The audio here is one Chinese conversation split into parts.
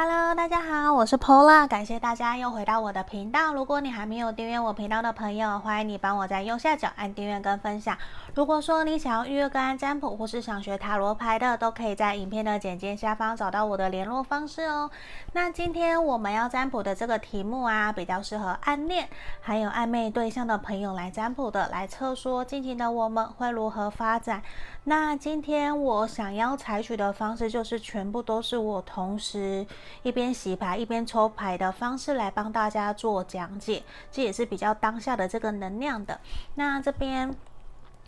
Hello，大家好，我是 Pola，感谢大家又回到我的频道。如果你还没有订阅我频道的朋友，欢迎你帮我在右下角按订阅跟分享。如果说你想要预约个案占卜，或是想学塔罗牌的，都可以在影片的简介下方找到我的联络方式哦。那今天我们要占卜的这个题目啊，比较适合暗恋还有暧昧对象的朋友来占卜的，来测说近期的我们会如何发展。那今天我想要采取的方式，就是全部都是我同时一边洗牌一边抽牌的方式来帮大家做讲解，这也是比较当下的这个能量的。那这边。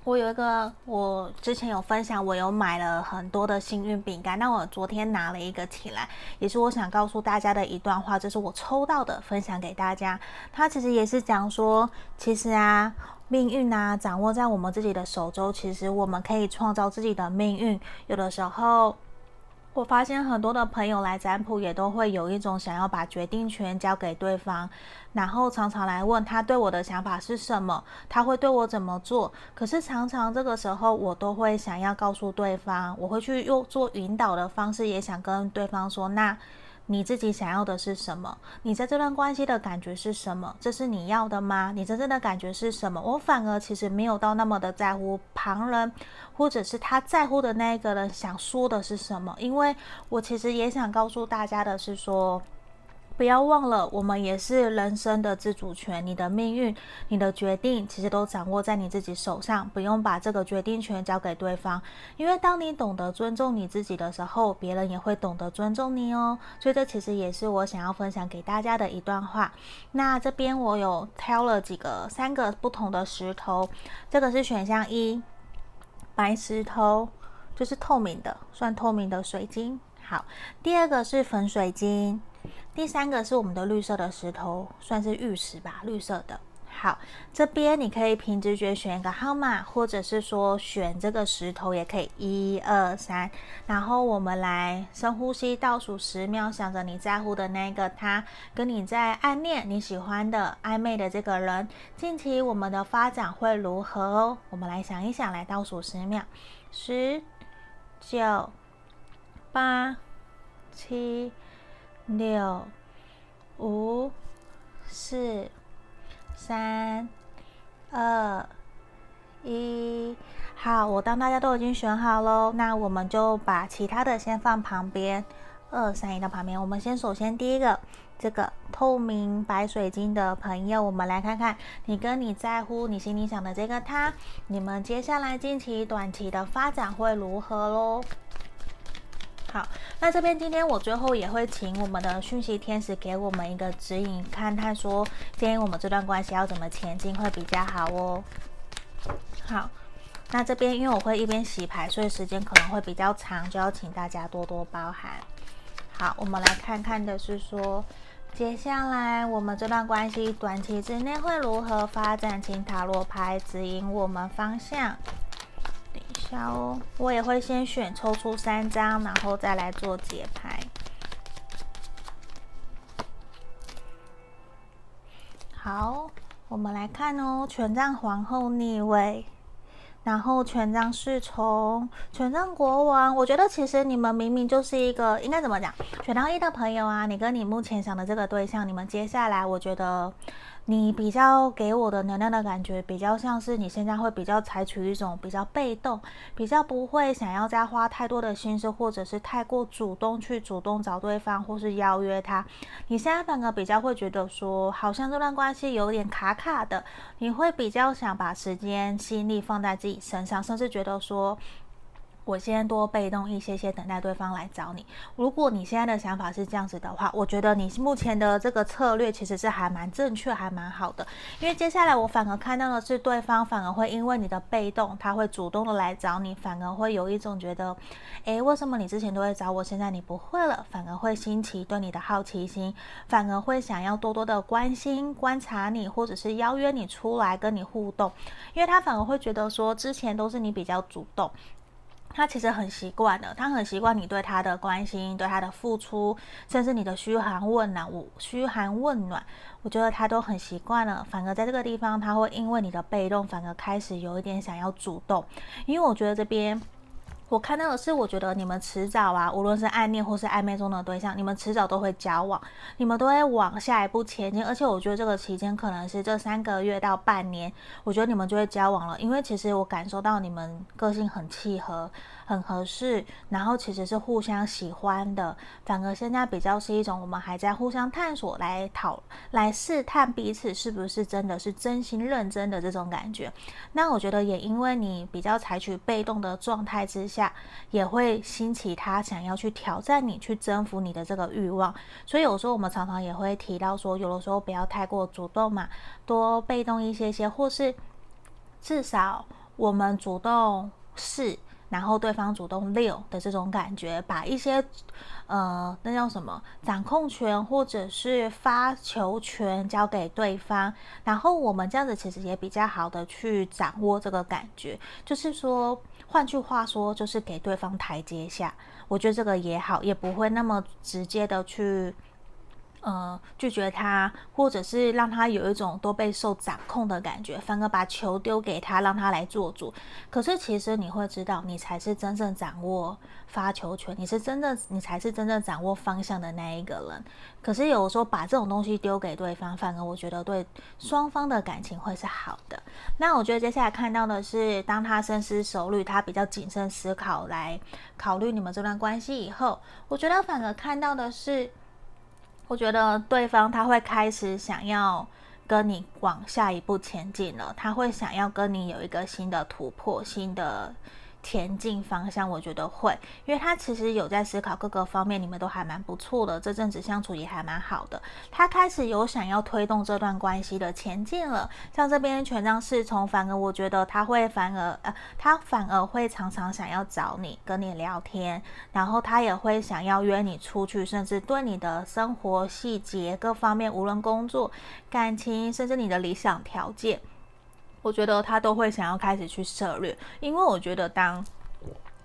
我有一个，我之前有分享，我有买了很多的幸运饼干。那我昨天拿了一个起来，也是我想告诉大家的一段话，这是我抽到的，分享给大家。它其实也是讲说，其实啊，命运啊，掌握在我们自己的手中，其实我们可以创造自己的命运。有的时候。我发现很多的朋友来占卜，也都会有一种想要把决定权交给对方，然后常常来问他对我的想法是什么，他会对我怎么做。可是常常这个时候，我都会想要告诉对方，我会去用做引导的方式，也想跟对方说，那。你自己想要的是什么？你在这段关系的感觉是什么？这是你要的吗？你真正的感觉是什么？我反而其实没有到那么的在乎旁人，或者是他在乎的那一个人想说的是什么，因为我其实也想告诉大家的是说。不要忘了，我们也是人生的自主权。你的命运、你的决定，其实都掌握在你自己手上。不用把这个决定权交给对方，因为当你懂得尊重你自己的时候，别人也会懂得尊重你哦。所以这其实也是我想要分享给大家的一段话。那这边我有挑了几个、三个不同的石头，这个是选项一，白石头，就是透明的，算透明的水晶。好，第二个是粉水晶。第三个是我们的绿色的石头，算是玉石吧，绿色的。好，这边你可以凭直觉选一个号码，或者是说选这个石头也可以，一二三。然后我们来深呼吸，倒数十秒，想着你在乎的那个他，跟你在暗恋、你喜欢的暧昧的这个人，近期我们的发展会如何哦？我们来想一想，来倒数十秒，十、九、八、七。六、五、四、三、二、一，好，我当大家都已经选好喽，那我们就把其他的先放旁边，二三一到旁边。我们先首先第一个，这个透明白水晶的朋友，我们来看看你跟你在乎、你心里想的这个他，你们接下来近期、短期的发展会如何喽？好，那这边今天我最后也会请我们的讯息天使给我们一个指引，看看说建议我们这段关系要怎么前进会比较好哦。好，那这边因为我会一边洗牌，所以时间可能会比较长，就要请大家多多包涵。好，我们来看看的是说，接下来我们这段关系短期之内会如何发展，请塔罗牌指引我们方向。哦，我也会先选抽出三张，然后再来做解牌。好，我们来看哦，权杖皇后逆位，然后权杖侍从，权杖国王。我觉得其实你们明明就是一个，应该怎么讲？选到一的朋友啊，你跟你目前想的这个对象，你们接下来我觉得。你比较给我的能量的感觉，比较像是你现在会比较采取一种比较被动，比较不会想要再花太多的心思，或者是太过主动去主动找对方，或是邀约他。你现在反而比较会觉得说，好像这段关系有点卡卡的，你会比较想把时间心力放在自己身上，甚至觉得说。我先多被动一些些，等待对方来找你。如果你现在的想法是这样子的话，我觉得你目前的这个策略其实是还蛮正确，还蛮好的。因为接下来我反而看到的是，对方反而会因为你的被动，他会主动的来找你，反而会有一种觉得，诶，为什么你之前都会找我，现在你不会了？反而会兴起对你的好奇心，反而会想要多多的关心、观察你，或者是邀约你出来跟你互动，因为他反而会觉得说，之前都是你比较主动。他其实很习惯的，他很习惯你对他的关心，对他的付出，甚至你的嘘寒问暖。我嘘寒问暖，我觉得他都很习惯了。反而在这个地方，他会因为你的被动，反而开始有一点想要主动。因为我觉得这边我看到的是，我觉得你们迟早啊，无论是暗恋或是暧昧中的对象，你们迟早都会交往，你们都会往下一步前进。而且我觉得这个期间可能是这三个月到半年，我觉得你们就会交往了，因为其实我感受到你们个性很契合。很合适，然后其实是互相喜欢的，反而现在比较是一种我们还在互相探索来讨来试探彼此是不是真的是真心认真的这种感觉。那我觉得也因为你比较采取被动的状态之下，也会兴起他想要去挑战你、去征服你的这个欲望。所以有时候我们常常也会提到说，有的时候不要太过主动嘛，多被动一些些，或是至少我们主动试。然后对方主动溜的这种感觉，把一些，呃，那叫什么掌控权或者是发球权交给对方，然后我们这样子其实也比较好的去掌握这个感觉。就是说，换句话说，就是给对方台阶下。我觉得这个也好，也不会那么直接的去。呃，拒绝他，或者是让他有一种都被受掌控的感觉，反而把球丢给他，让他来做主。可是其实你会知道，你才是真正掌握发球权，你是真正，你才是真正掌握方向的那一个人。可是有时候把这种东西丢给对方，反而我觉得对双方的感情会是好的。那我觉得接下来看到的是，当他深思熟虑，他比较谨慎思考来考虑你们这段关系以后，我觉得反而看到的是。我觉得对方他会开始想要跟你往下一步前进了，他会想要跟你有一个新的突破，新的。前进方向，我觉得会，因为他其实有在思考各个方面，你们都还蛮不错的，这阵子相处也还蛮好的。他开始有想要推动这段关系的前进了，像这边权杖侍从，反而我觉得他会反而呃，他反而会常常想要找你跟你聊天，然后他也会想要约你出去，甚至对你的生活细节各方面，无论工作、感情，甚至你的理想条件。我觉得他都会想要开始去涉略，因为我觉得当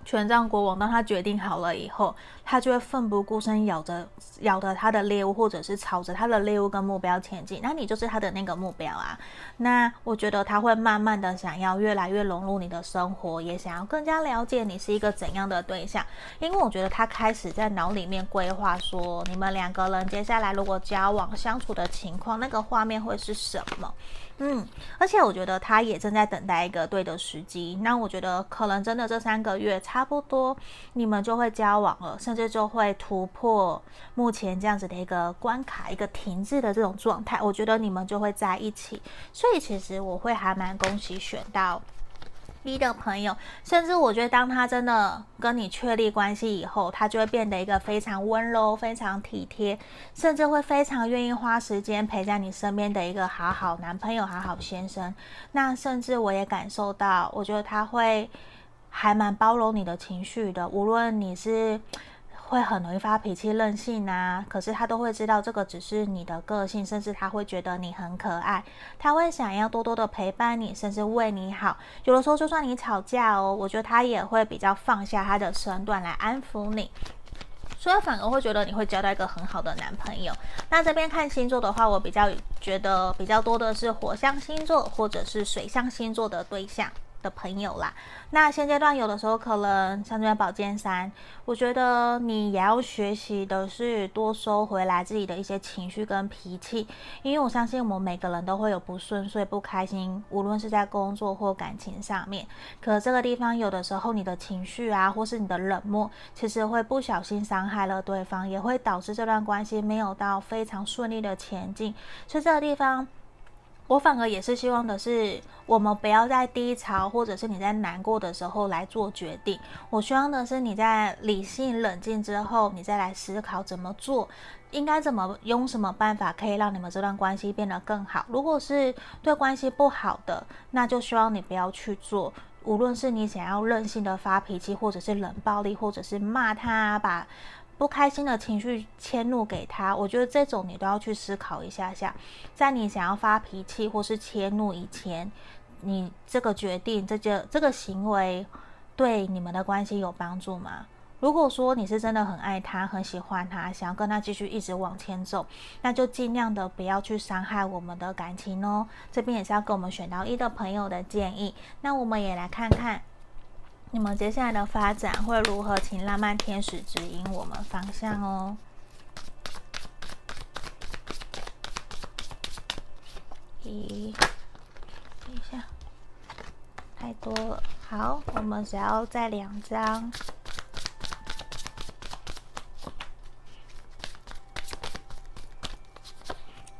权杖国王当他决定好了以后，他就会奋不顾身咬着咬着他的猎物，或者是朝着他的猎物跟目标前进。那你就是他的那个目标啊。那我觉得他会慢慢的想要越来越融入你的生活，也想要更加了解你是一个怎样的对象。因为我觉得他开始在脑里面规划说，你们两个人接下来如果交往相处的情况，那个画面会是什么？嗯，而且我觉得他也正在等待一个对的时机。那我觉得可能真的这三个月差不多，你们就会交往了，这就会突破目前这样子的一个关卡，一个停滞的这种状态。我觉得你们就会在一起。所以其实我会还蛮恭喜选到。一的朋友，甚至我觉得，当他真的跟你确立关系以后，他就会变得一个非常温柔、非常体贴，甚至会非常愿意花时间陪在你身边的一个好好男朋友、好好先生。那甚至我也感受到，我觉得他会还蛮包容你的情绪的，无论你是。会很容易发脾气、任性啊，可是他都会知道这个只是你的个性，甚至他会觉得你很可爱，他会想要多多的陪伴你，甚至为你好。有的时候就算你吵架哦，我觉得他也会比较放下他的身段来安抚你，所以反而会觉得你会交到一个很好的男朋友。那这边看星座的话，我比较觉得比较多的是火象星座或者是水象星座的对象。的朋友啦，那现阶段有的时候可能像这边宝剑三，我觉得你也要学习的是多收回来自己的一些情绪跟脾气，因为我相信我们每个人都会有不顺遂、不开心，无论是在工作或感情上面。可这个地方有的时候你的情绪啊，或是你的冷漠，其实会不小心伤害了对方，也会导致这段关系没有到非常顺利的前进。所以这个地方。我反而也是希望的是，我们不要在低潮或者是你在难过的时候来做决定。我希望的是你在理性冷静之后，你再来思考怎么做，应该怎么用什么办法可以让你们这段关系变得更好。如果是对关系不好的，那就希望你不要去做。无论是你想要任性的发脾气，或者是冷暴力，或者是骂他，把。不开心的情绪迁怒给他，我觉得这种你都要去思考一下下，在你想要发脾气或是迁怒以前，你这个决定、这个这个行为对你们的关系有帮助吗？如果说你是真的很爱他、很喜欢他，想要跟他继续一直往前走，那就尽量的不要去伤害我们的感情哦。这边也是要给我们选到一的朋友的建议。那我们也来看看。你们接下来的发展会如何？请浪漫天使指引我们方向哦。咦，等一下，太多了。好，我们只要再两张。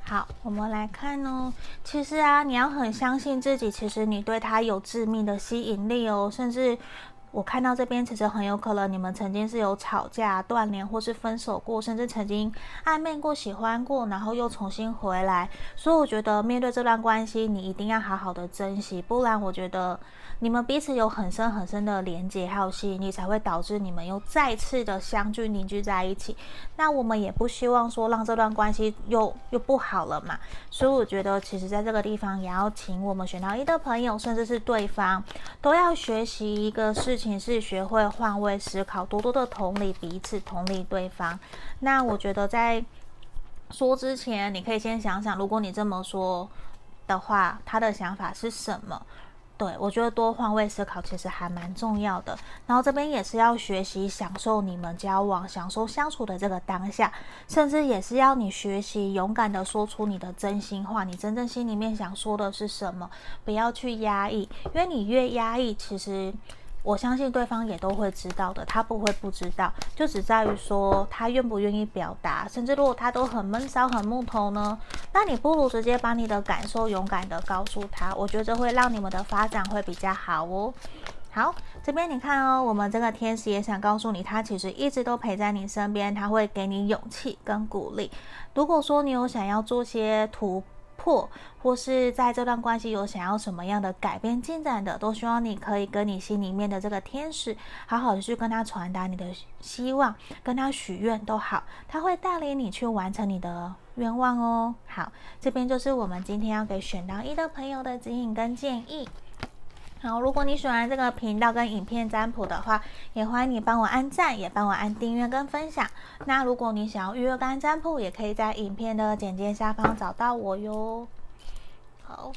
好，我们来看哦。其实啊，你要很相信自己，其实你对他有致命的吸引力哦。甚至我看到这边，其实很有可能你们曾经是有吵架、断联，或是分手过，甚至曾经暧昧过、喜欢过，然后又重新回来。所以我觉得，面对这段关系，你一定要好好的珍惜，不然我觉得。你们彼此有很深很深的连接还有吸引力，才会导致你们又再次的相聚凝聚在一起。那我们也不希望说让这段关系又又不好了嘛。所以我觉得，其实在这个地方也要请我们选到一的朋友，甚至是对方，都要学习一个事情，是学会换位思考，多多的同理彼此，同理对方。那我觉得在说之前，你可以先想想，如果你这么说的话，他的想法是什么？对，我觉得多换位思考其实还蛮重要的。然后这边也是要学习享受你们交往、享受相处的这个当下，甚至也是要你学习勇敢的说出你的真心话，你真正心里面想说的是什么，不要去压抑，因为你越压抑，其实。我相信对方也都会知道的，他不会不知道，就只在于说他愿不愿意表达。甚至如果他都很闷骚、很木头呢，那你不如直接把你的感受勇敢的告诉他。我觉得会让你们的发展会比较好哦。好，这边你看哦，我们这个天使也想告诉你，他其实一直都陪在你身边，他会给你勇气跟鼓励。如果说你有想要做些突破，或是在这段关系有想要什么样的改变进展的，都希望你可以跟你心里面的这个天使，好好的去跟他传达你的希望，跟他许愿都好，他会带领你去完成你的愿望哦。好，这边就是我们今天要给选到一的朋友的指引跟建议。好，如果你喜欢这个频道跟影片占卜的话，也欢迎你帮我按赞，也帮我按订阅跟分享。那如果你想要预约跟占卜，也可以在影片的简介下方找到我哟。好，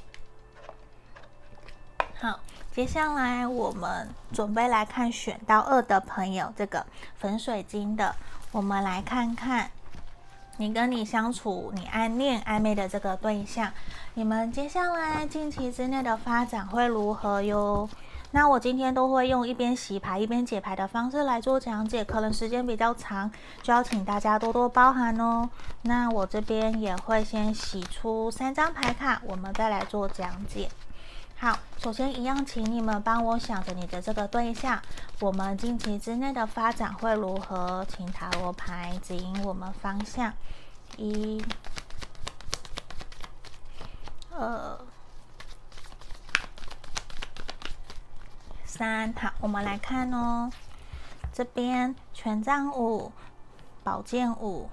好，接下来我们准备来看选到二的朋友，这个粉水晶的，我们来看看。你跟你相处，你暗恋暧昧的这个对象，你们接下来近期之内的发展会如何哟？那我今天都会用一边洗牌一边解牌的方式来做讲解，可能时间比较长，就要请大家多多包涵哦。那我这边也会先洗出三张牌卡，我们再来做讲解。好，首先一样，请你们帮我想着你的这个对象，我们近期之内的发展会如何？请塔罗牌指引我们方向。一、二、三，好，我们来看哦。这边权杖五、宝剑五。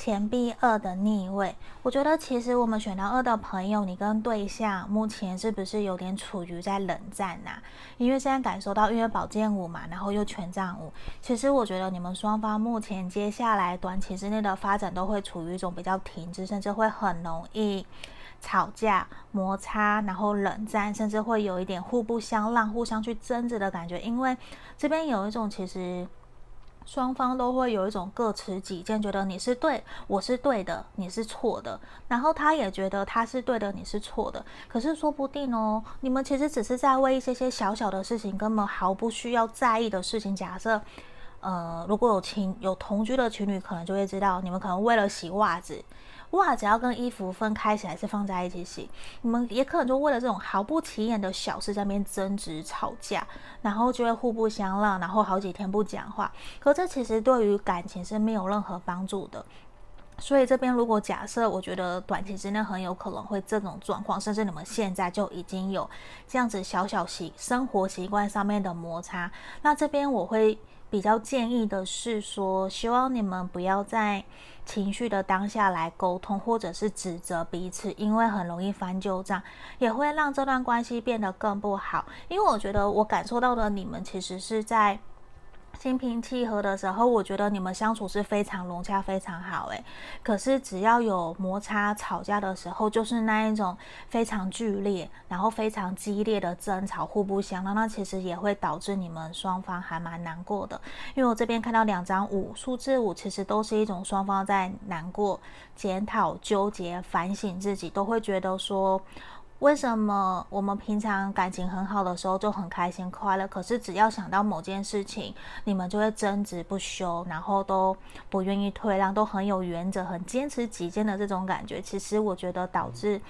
钱币二的逆位，我觉得其实我们选到二的朋友，你跟对象目前是不是有点处于在冷战呐、啊？因为现在感受到，因为宝剑五嘛，然后又权杖五，其实我觉得你们双方目前接下来短期之内的发展都会处于一种比较停滞，甚至会很容易吵架、摩擦，然后冷战，甚至会有一点互不相让、互相去争执的感觉。因为这边有一种其实。双方都会有一种各持己见，觉得你是对，我是对的，你是错的。然后他也觉得他是对的，你是错的。可是说不定哦，你们其实只是在为一些些小小的事情，根本毫不需要在意的事情。假设，呃，如果有情有同居的情侣，可能就会知道，你们可能为了洗袜子。袜子要跟衣服分开洗还是放在一起洗？你们也可能就为了这种毫不起眼的小事在那边争执吵架，然后就会互不相让，然后好几天不讲话。可这其实对于感情是没有任何帮助的。所以这边如果假设，我觉得短期之内很有可能会这种状况，甚至你们现在就已经有这样子小小习生活习惯上面的摩擦。那这边我会比较建议的是说，希望你们不要在。情绪的当下来沟通，或者是指责彼此，因为很容易翻旧账，也会让这段关系变得更不好。因为我觉得我感受到的你们其实是在心平气和的时候，我觉得你们相处是非常融洽、非常好。诶，可是只要有摩擦、吵架的时候，就是那一种非常剧烈，然后非常激烈的争吵，互不相让，那其实也会导致你们双方还蛮难过的。因为我这边看到两张五，数字五其实都是一种双方在难过、检讨、纠结、反省自己，都会觉得说。为什么我们平常感情很好的时候就很开心快乐，可是只要想到某件事情，你们就会争执不休，然后都不愿意退让，都很有原则、很坚持己见的这种感觉，其实我觉得导致。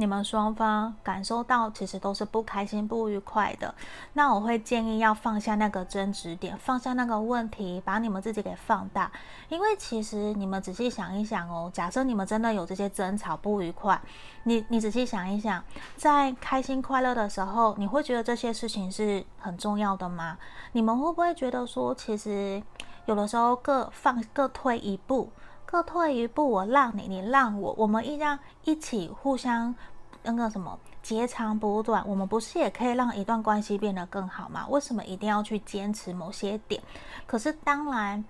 你们双方感受到其实都是不开心、不愉快的，那我会建议要放下那个争执点，放下那个问题，把你们自己给放大。因为其实你们仔细想一想哦，假设你们真的有这些争吵、不愉快，你你仔细想一想，在开心快乐的时候，你会觉得这些事情是很重要的吗？你们会不会觉得说，其实有的时候各放各退一步？各退一步，我让你，你让我，我们一样一起互相那个什么截长补短，我们不是也可以让一段关系变得更好吗？为什么一定要去坚持某些点？可是当然。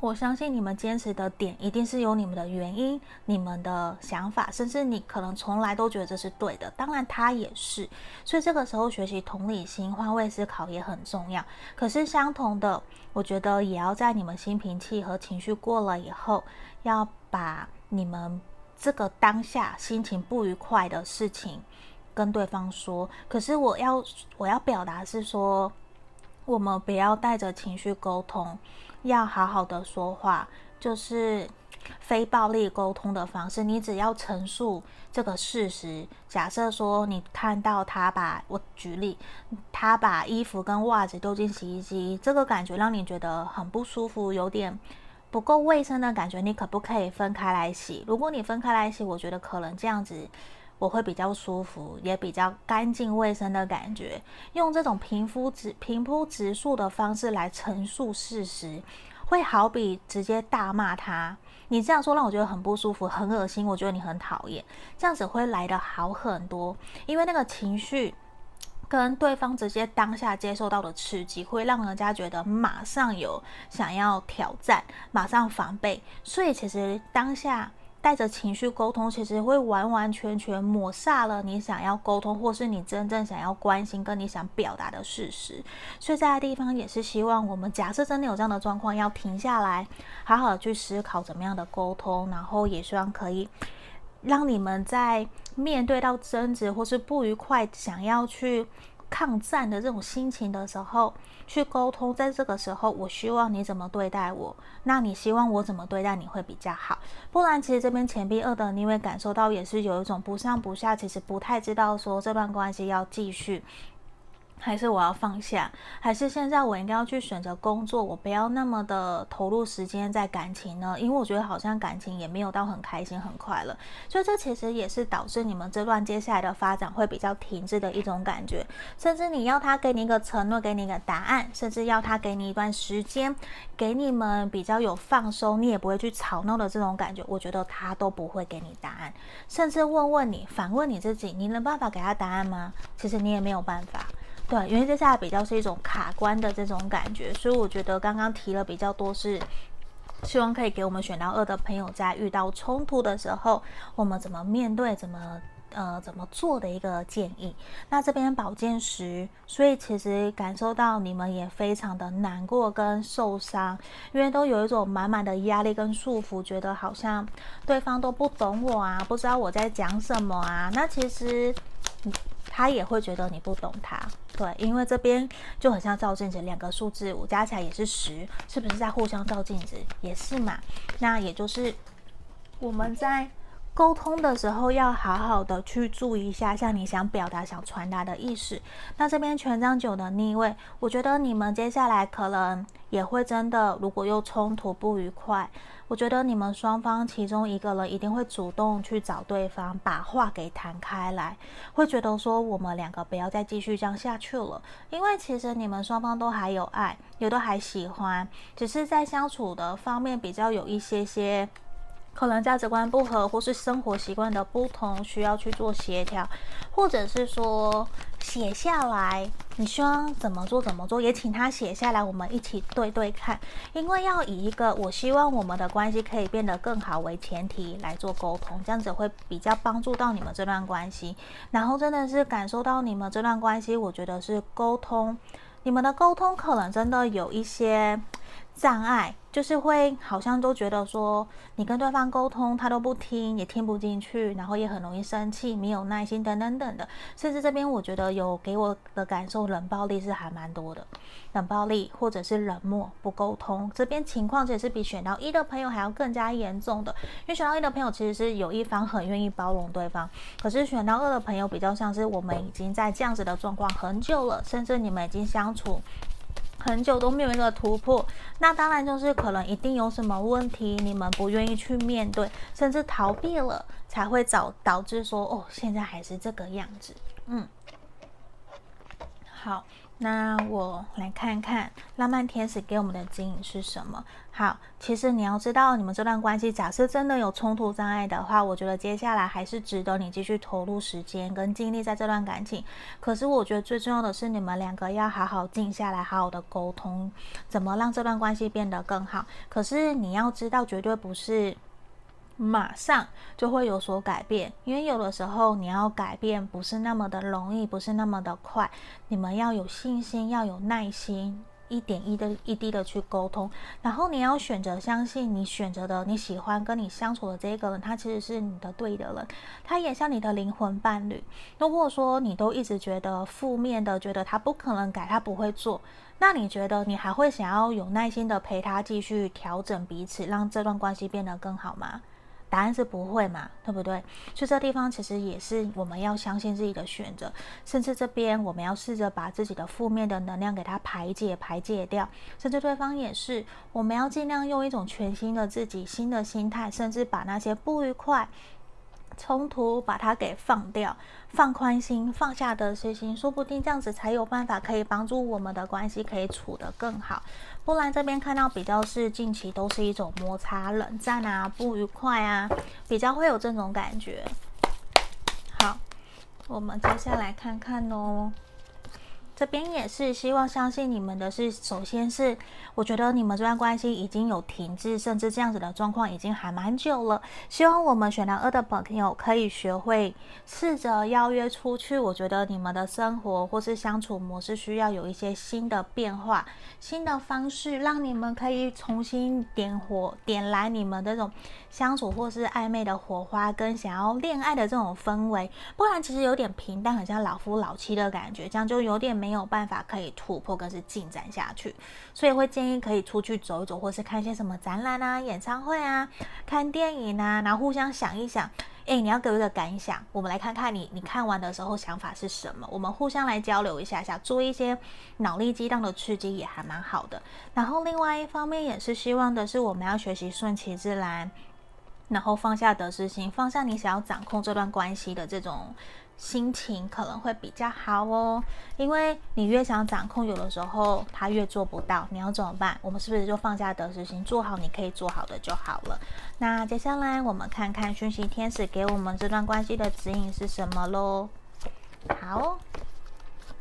我相信你们坚持的点一定是有你们的原因、你们的想法，甚至你可能从来都觉得这是对的。当然，他也是。所以这个时候学习同理心、换位思考也很重要。可是相同的，我觉得也要在你们心平气和、情绪过了以后，要把你们这个当下心情不愉快的事情跟对方说。可是我要我要表达是说，我们不要带着情绪沟通。要好好的说话，就是非暴力沟通的方式。你只要陈述这个事实。假设说你看到他把，我举例，他把衣服跟袜子丢进洗衣机，这个感觉让你觉得很不舒服，有点不够卫生的感觉。你可不可以分开来洗？如果你分开来洗，我觉得可能这样子。我会比较舒服，也比较干净卫生的感觉。用这种平铺直平铺直述的方式来陈述事实，会好比直接大骂他。你这样说让我觉得很不舒服，很恶心。我觉得你很讨厌，这样子会来得好很多。因为那个情绪跟对方直接当下接受到的刺激，会让人家觉得马上有想要挑战，马上防备。所以其实当下。带着情绪沟通，其实会完完全全抹煞了你想要沟通，或是你真正想要关心跟你想表达的事实。所以在的地方也是希望我们，假设真的有这样的状况，要停下来，好好去思考怎么样的沟通，然后也希望可以让你们在面对到争执或是不愉快，想要去。抗战的这种心情的时候，去沟通，在这个时候，我希望你怎么对待我，那你希望我怎么对待你会比较好。不然，其实这边钱币二的你会感受到也是有一种不上不下，其实不太知道说这段关系要继续。还是我要放下，还是现在我应该要去选择工作？我不要那么的投入时间在感情呢？因为我觉得好像感情也没有到很开心、很快乐，所以这其实也是导致你们这段接下来的发展会比较停滞的一种感觉。甚至你要他给你一个承诺，给你一个答案，甚至要他给你一段时间，给你们比较有放松，你也不会去吵闹的这种感觉，我觉得他都不会给你答案。甚至问问你，反问你自己，你能办法给他答案吗？其实你也没有办法。对，因为接下来比较是一种卡关的这种感觉，所以我觉得刚刚提了比较多是，希望可以给我们选到二的朋友在遇到冲突的时候，我们怎么面对，怎么呃怎么做的一个建议。那这边宝剑十，所以其实感受到你们也非常的难过跟受伤，因为都有一种满满的压力跟束缚，觉得好像对方都不懂我啊，不知道我在讲什么啊。那其实。他也会觉得你不懂他，对，因为这边就很像照镜子，两个数字五加起来也是十，是不是在互相照镜子？也是嘛。那也就是我们在沟通的时候，要好好的去注意一下，像你想表达、想传达的意思。那这边权杖九的逆位，我觉得你们接下来可能也会真的，如果又冲突不愉快。我觉得你们双方其中一个人一定会主动去找对方，把话给谈开来，会觉得说我们两个不要再继续这样下去了，因为其实你们双方都还有爱，也都还喜欢，只是在相处的方面比较有一些些可能价值观不合，或是生活习惯的不同，需要去做协调，或者是说写下来，你希望怎么做怎么做，也请他写下来，我们一起对对看。因为要以一个我希望我们的关系可以变得更好为前提来做沟通，这样子会比较帮助到你们这段关系。然后真的是感受到你们这段关系，我觉得是沟通，你们的沟通可能真的有一些障碍。就是会好像都觉得说，你跟对方沟通，他都不听，也听不进去，然后也很容易生气，没有耐心等等等的。甚至这边我觉得有给我的感受，冷暴力是还蛮多的，冷暴力或者是冷漠不沟通。这边情况也是比选到一的朋友还要更加严重的，因为选到一的朋友其实是有一方很愿意包容对方，可是选到二的朋友比较像是我们已经在这样子的状况很久了，甚至你们已经相处。很久都没有一个突破，那当然就是可能一定有什么问题，你们不愿意去面对，甚至逃避了，才会找导致说哦，现在还是这个样子。嗯，好。那我来看看浪漫天使给我们的指引是什么？好，其实你要知道，你们这段关系，假设真的有冲突障碍的话，我觉得接下来还是值得你继续投入时间跟精力在这段感情。可是我觉得最重要的是，你们两个要好好静下来，好好的沟通，怎么让这段关系变得更好。可是你要知道，绝对不是。马上就会有所改变，因为有的时候你要改变不是那么的容易，不是那么的快。你们要有信心，要有耐心，一点一的一滴的去沟通。然后你要选择相信你选择的你喜欢跟你相处的这个人，他其实是你的对的人，他也像你的灵魂伴侣。如果说你都一直觉得负面的，觉得他不可能改，他不会做，那你觉得你还会想要有耐心的陪他继续调整彼此，让这段关系变得更好吗？答案是不会嘛，对不对？所以这地方其实也是我们要相信自己的选择，甚至这边我们要试着把自己的负面的能量给它排解、排解掉，甚至对方也是，我们要尽量用一种全新的自己、新的心态，甚至把那些不愉快。冲突，把它给放掉，放宽心，放下得失心，说不定这样子才有办法可以帮助我们的关系可以处得更好。不然这边看到比较是近期都是一种摩擦、冷战啊、不愉快啊，比较会有这种感觉。好，我们接下来看看哦。这边也是希望相信你们的是，首先是我觉得你们这段关系已经有停滞，甚至这样子的状况已经还蛮久了。希望我们选到二的朋友可以学会试着邀约出去。我觉得你们的生活或是相处模式需要有一些新的变化、新的方式，让你们可以重新点火、点燃你们这种相处或是暧昧的火花，跟想要恋爱的这种氛围。不然其实有点平淡，很像老夫老妻的感觉，这样就有点。没有办法可以突破，更是进展下去，所以会建议可以出去走一走，或是看一些什么展览啊、演唱会啊、看电影啊，然后互相想一想，诶，你要给我一个感想，我们来看看你你看完的时候想法是什么，我们互相来交流一下下，做一些脑力激荡的刺激也还蛮好的。然后另外一方面也是希望的是，我们要学习顺其自然，然后放下得失心，放下你想要掌控这段关系的这种。心情可能会比较好哦，因为你越想掌控，有的时候他越做不到，你要怎么办？我们是不是就放下得失心，做好你可以做好的就好了？那接下来我们看看讯息天使给我们这段关系的指引是什么喽？好，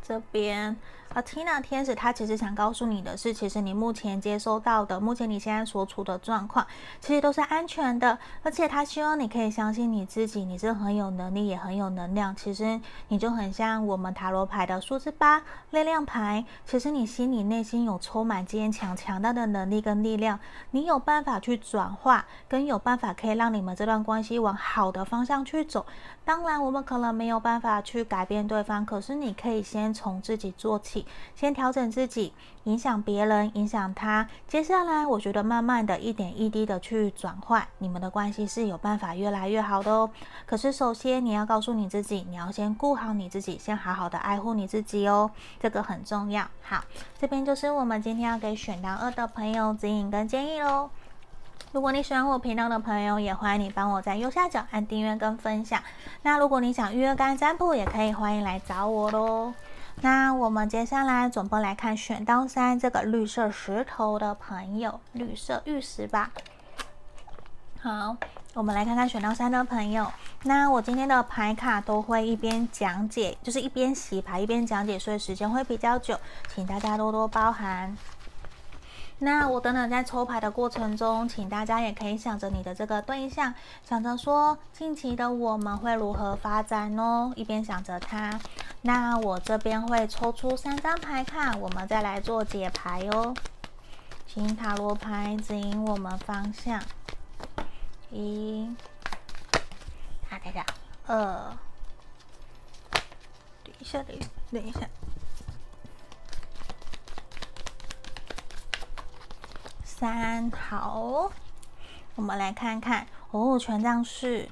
这边。而 Tina 天使，他其实想告诉你的是，其实你目前接收到的，目前你现在所处的状况，其实都是安全的。而且他希望你可以相信你自己，你是很有能力，也很有能量。其实你就很像我们塔罗牌的数字八力量牌。其实你心里内心有充满坚强、强大的能力跟力量，你有办法去转化，跟有办法可以让你们这段关系往好的方向去走。当然，我们可能没有办法去改变对方，可是你可以先从自己做起。先调整自己，影响别人，影响他。接下来，我觉得慢慢的一点一滴的去转换，你们的关系是有办法越来越好的哦。可是，首先你要告诉你自己，你要先顾好你自己，先好好的爱护你自己哦，这个很重要。好，这边就是我们今天要给选到二的朋友指引跟建议喽。如果你喜欢我频道的朋友，也欢迎你帮我在右下角按订阅跟分享。那如果你想预约干占卜，也可以欢迎来找我喽。那我们接下来总共来看选到三这个绿色石头的朋友，绿色玉石吧。好，我们来看看选到三的朋友。那我今天的牌卡都会一边讲解，就是一边洗牌一边讲解，所以时间会比较久，请大家多多包涵。那我等等在抽牌的过程中，请大家也可以想着你的这个对象，想着说近期的我们会如何发展哦，一边想着他。那我这边会抽出三张牌卡，我们再来做解牌哦。请塔罗牌指引我们方向。一，好，等一下，二，等一下，等一下，等一下，三，好，我们来看看哦，权杖四。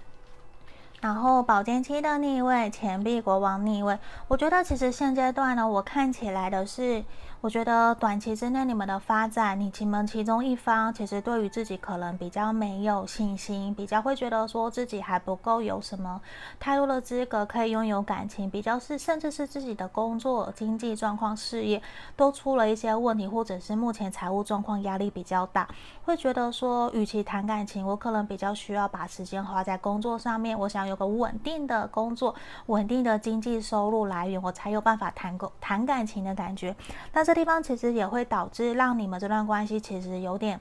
然后宝剑七的逆位，钱币国王逆位。我觉得其实现阶段呢，我看起来的是，我觉得短期之内你们的发展，你们其中一方其实对于自己可能比较没有信心，比较会觉得说自己还不够有什么太多的资格可以拥有感情，比较是甚至是自己的工作、经济状况、事业都出了一些问题，或者是目前财务状况压力比较大，会觉得说，与其谈感情，我可能比较需要把时间花在工作上面，我想有个稳定的工作、稳定的经济收入来源，我才有办法谈个谈感情的感觉。但是这地方其实也会导致让你们这段关系其实有点，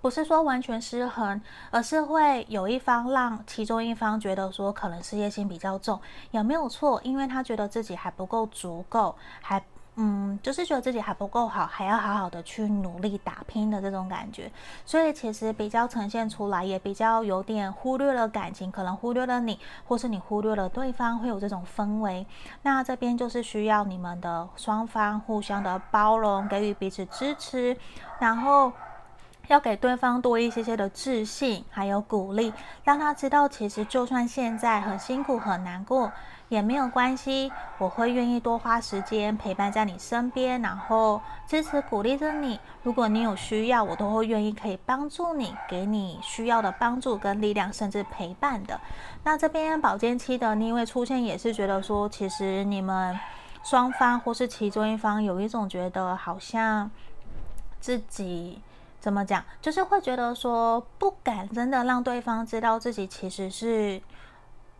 不是说完全失衡，而是会有一方让其中一方觉得说可能事业心比较重，也没有错？因为他觉得自己还不够足够，还。嗯，就是觉得自己还不够好，还要好好的去努力打拼的这种感觉，所以其实比较呈现出来，也比较有点忽略了感情，可能忽略了你，或是你忽略了对方，会有这种氛围。那这边就是需要你们的双方互相的包容，给予彼此支持，然后要给对方多一些些的自信，还有鼓励，让他知道，其实就算现在很辛苦、很难过。也没有关系，我会愿意多花时间陪伴在你身边，然后支持鼓励着你。如果你有需要，我都会愿意可以帮助你，给你需要的帮助跟力量，甚至陪伴的。那这边宝剑七的逆位出现，也是觉得说，其实你们双方或是其中一方有一种觉得好像自己怎么讲，就是会觉得说不敢真的让对方知道自己其实是。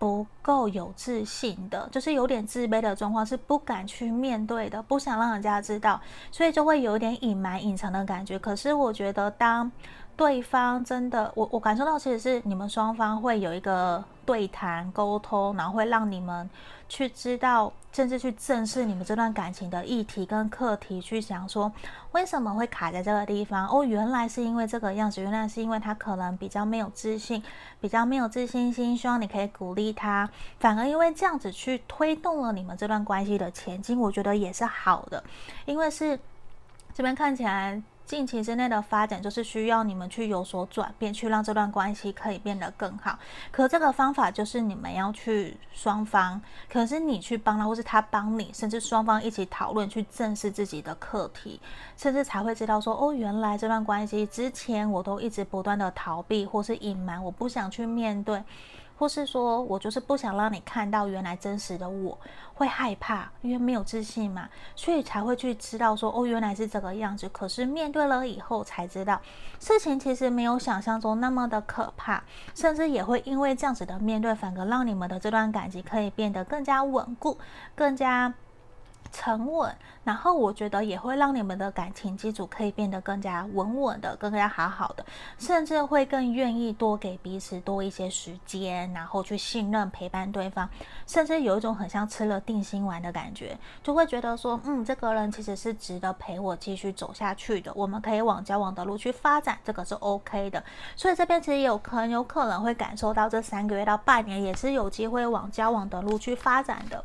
不够有自信的，就是有点自卑的状况，是不敢去面对的，不想让人家知道，所以就会有点隐瞒、隐藏的感觉。可是我觉得，当对方真的，我我感受到，其实是你们双方会有一个对谈、沟通，然后会让你们。去知道，甚至去正视你们这段感情的议题跟课题，去想说为什么会卡在这个地方？哦，原来是因为这个样子，原来是因为他可能比较没有自信，比较没有自信心，希望你可以鼓励他。反而因为这样子去推动了你们这段关系的前进，我觉得也是好的，因为是这边看起来。近期之内的发展就是需要你们去有所转变，去让这段关系可以变得更好。可这个方法就是你们要去双方，可是你去帮他，或是他帮你，甚至双方一起讨论，去正视自己的课题，甚至才会知道说，哦，原来这段关系之前我都一直不断的逃避或是隐瞒，我不想去面对。或是说我就是不想让你看到原来真实的我，会害怕，因为没有自信嘛，所以才会去知道说哦，原来是这个样子。可是面对了以后才知道，事情其实没有想象中那么的可怕，甚至也会因为这样子的面对，反而让你们的这段感情可以变得更加稳固，更加。沉稳，然后我觉得也会让你们的感情基础可以变得更加稳稳的，更加好好的，甚至会更愿意多给彼此多一些时间，然后去信任陪伴对方，甚至有一种很像吃了定心丸的感觉，就会觉得说，嗯，这个人其实是值得陪我继续走下去的，我们可以往交往的路去发展，这个是 OK 的。所以这边其实有可能有可能会感受到这三个月到半年也是有机会往交往的路去发展的。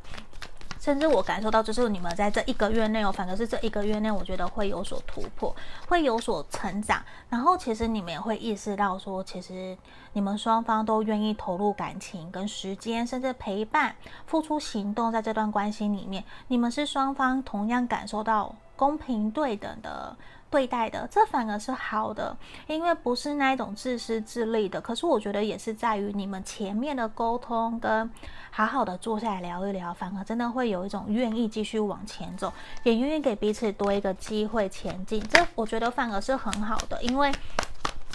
甚至我感受到，就是你们在这一个月内哦，反正是这一个月内，我觉得会有所突破，会有所成长。然后，其实你们也会意识到，说其实你们双方都愿意投入感情跟时间，甚至陪伴、付出行动，在这段关系里面，你们是双方同样感受到公平对等的。对待的，这反而是好的，因为不是那一种自私自利的。可是我觉得也是在于你们前面的沟通跟好好的坐下来聊一聊，反而真的会有一种愿意继续往前走，也愿意给彼此多一个机会前进。这我觉得反而是很好的，因为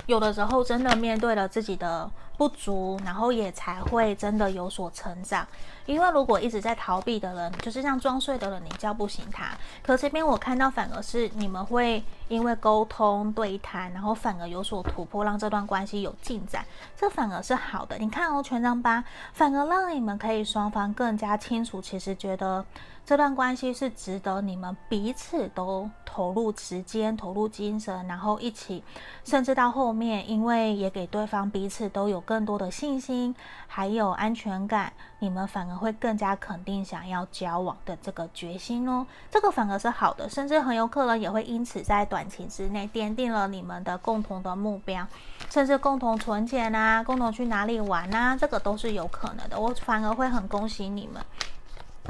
有的时候真的面对了自己的。不足，然后也才会真的有所成长。因为如果一直在逃避的人，就是像装睡的人，你叫不醒他。可这边我看到反而是你们会因为沟通对谈，然后反而有所突破，让这段关系有进展，这反而是好的。你看哦，权杖八，反而让你们可以双方更加清楚，其实觉得。这段关系是值得你们彼此都投入时间、投入精神，然后一起，甚至到后面，因为也给对方彼此都有更多的信心，还有安全感，你们反而会更加肯定想要交往的这个决心哦。这个反而是好的，甚至很有可能也会因此在短期之内奠定了你们的共同的目标，甚至共同存钱啊，共同去哪里玩啊，这个都是有可能的。我反而会很恭喜你们。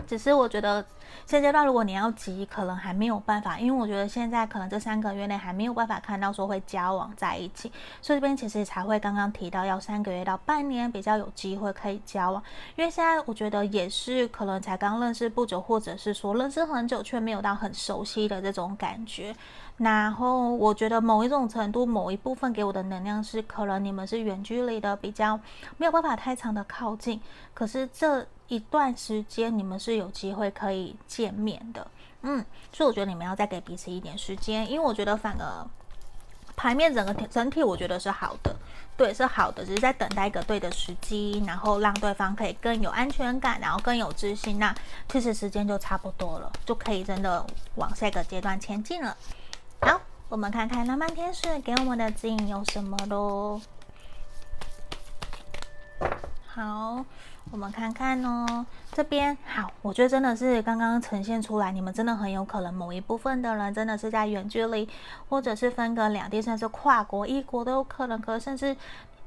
只是我觉得现阶段，如果你要急，可能还没有办法，因为我觉得现在可能这三个月内还没有办法看到说会交往在一起，所以这边其实才会刚刚提到要三个月到半年比较有机会可以交往，因为现在我觉得也是可能才刚认识不久，或者是说认识很久却没有到很熟悉的这种感觉。然后我觉得某一种程度，某一部分给我的能量是，可能你们是远距离的，比较没有办法太长的靠近。可是这一段时间，你们是有机会可以见面的，嗯，所以我觉得你们要再给彼此一点时间，因为我觉得反而牌面整个整体，我觉得是好的，对，是好的，只是在等待一个对的时机，然后让对方可以更有安全感，然后更有自信，那其实时间就差不多了，就可以真的往下一个阶段前进了。好，我们看看浪漫天使给我们的指引有什么喽。好，我们看看哦，这边好，我觉得真的是刚刚呈现出来，你们真的很有可能某一部分的人真的是在远距离，或者是分隔两地，甚至跨国、异国都有可能，可甚至。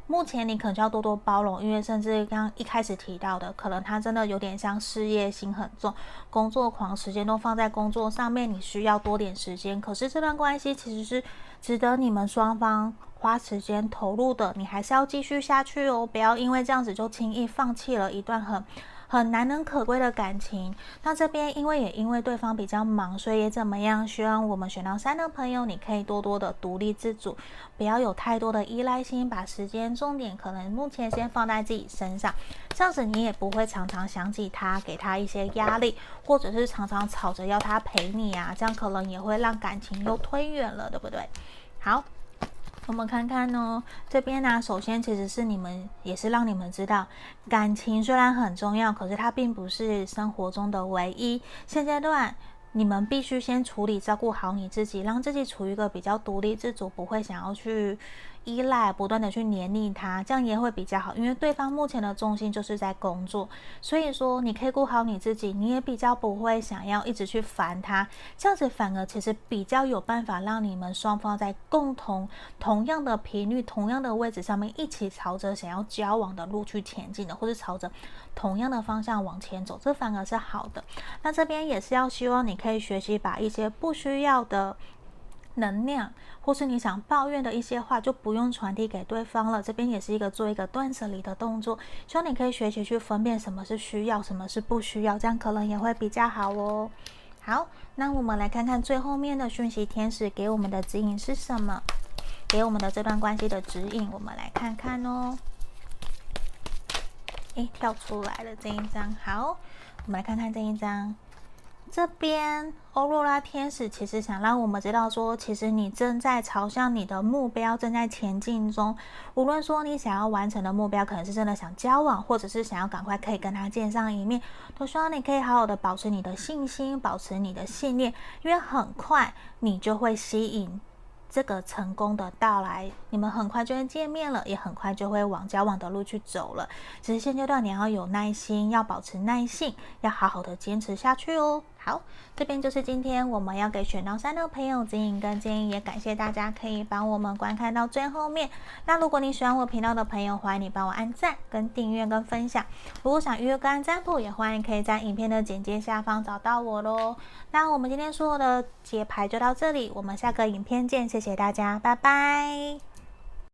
目前你可能就要多多包容，因为甚至刚一开始提到的，可能他真的有点像事业心很重，工作狂，时间都放在工作上面，你需要多点时间。可是这段关系其实是值得你们双方花时间投入的，你还是要继续下去哦，不要因为这样子就轻易放弃了一段很。很难能可贵的感情，那这边因为也因为对方比较忙，所以也怎么样？希望我们选到三的朋友，你可以多多的独立自主，不要有太多的依赖心，把时间重点可能目前先放在自己身上，这样子你也不会常常想起他，给他一些压力，或者是常常吵着要他陪你啊，这样可能也会让感情又推远了，对不对？好。我们看看呢，这边呢，首先其实是你们，也是让你们知道，感情虽然很重要，可是它并不是生活中的唯一。现阶段，你们必须先处理、照顾好你自己，让自己处于一个比较独立自主，不会想要去。依赖不断的去黏腻他，这样也会比较好，因为对方目前的重心就是在工作，所以说你可以顾好你自己，你也比较不会想要一直去烦他，这样子反而其实比较有办法让你们双方在共同同样的频率、同样的位置上面一起朝着想要交往的路去前进的，或是朝着同样的方向往前走，这反而是好的。那这边也是要希望你可以学习把一些不需要的能量，或是你想抱怨的一些话，就不用传递给对方了。这边也是一个做一个断舍离的动作，希望你可以学习去分辨什么是需要，什么是不需要，这样可能也会比较好哦。好，那我们来看看最后面的讯息，天使给我们的指引是什么？给我们的这段关系的指引，我们来看看哦。诶，跳出来了这一张，好，我们来看看这一张。这边欧若拉天使其实想让我们知道说，其实你正在朝向你的目标正在前进中。无论说你想要完成的目标，可能是真的想交往，或者是想要赶快可以跟他见上一面，都希望你可以好好的保持你的信心，保持你的信念，因为很快你就会吸引。这个成功的到来，你们很快就会见面了，也很快就会往交往的路去走了。只是现阶段你要有耐心，要保持耐性，要好好的坚持下去哦。好，这边就是今天我们要给选到三的朋友指引跟建议，也感谢大家可以帮我们观看到最后面。那如果你喜欢我频道的朋友，欢迎你帮我按赞、跟订阅、跟分享。如果想预约个案占卜，也欢迎可以在影片的简介下方找到我喽。那我们今天所有的解牌就到这里，我们下个影片见，谢谢大家，拜拜。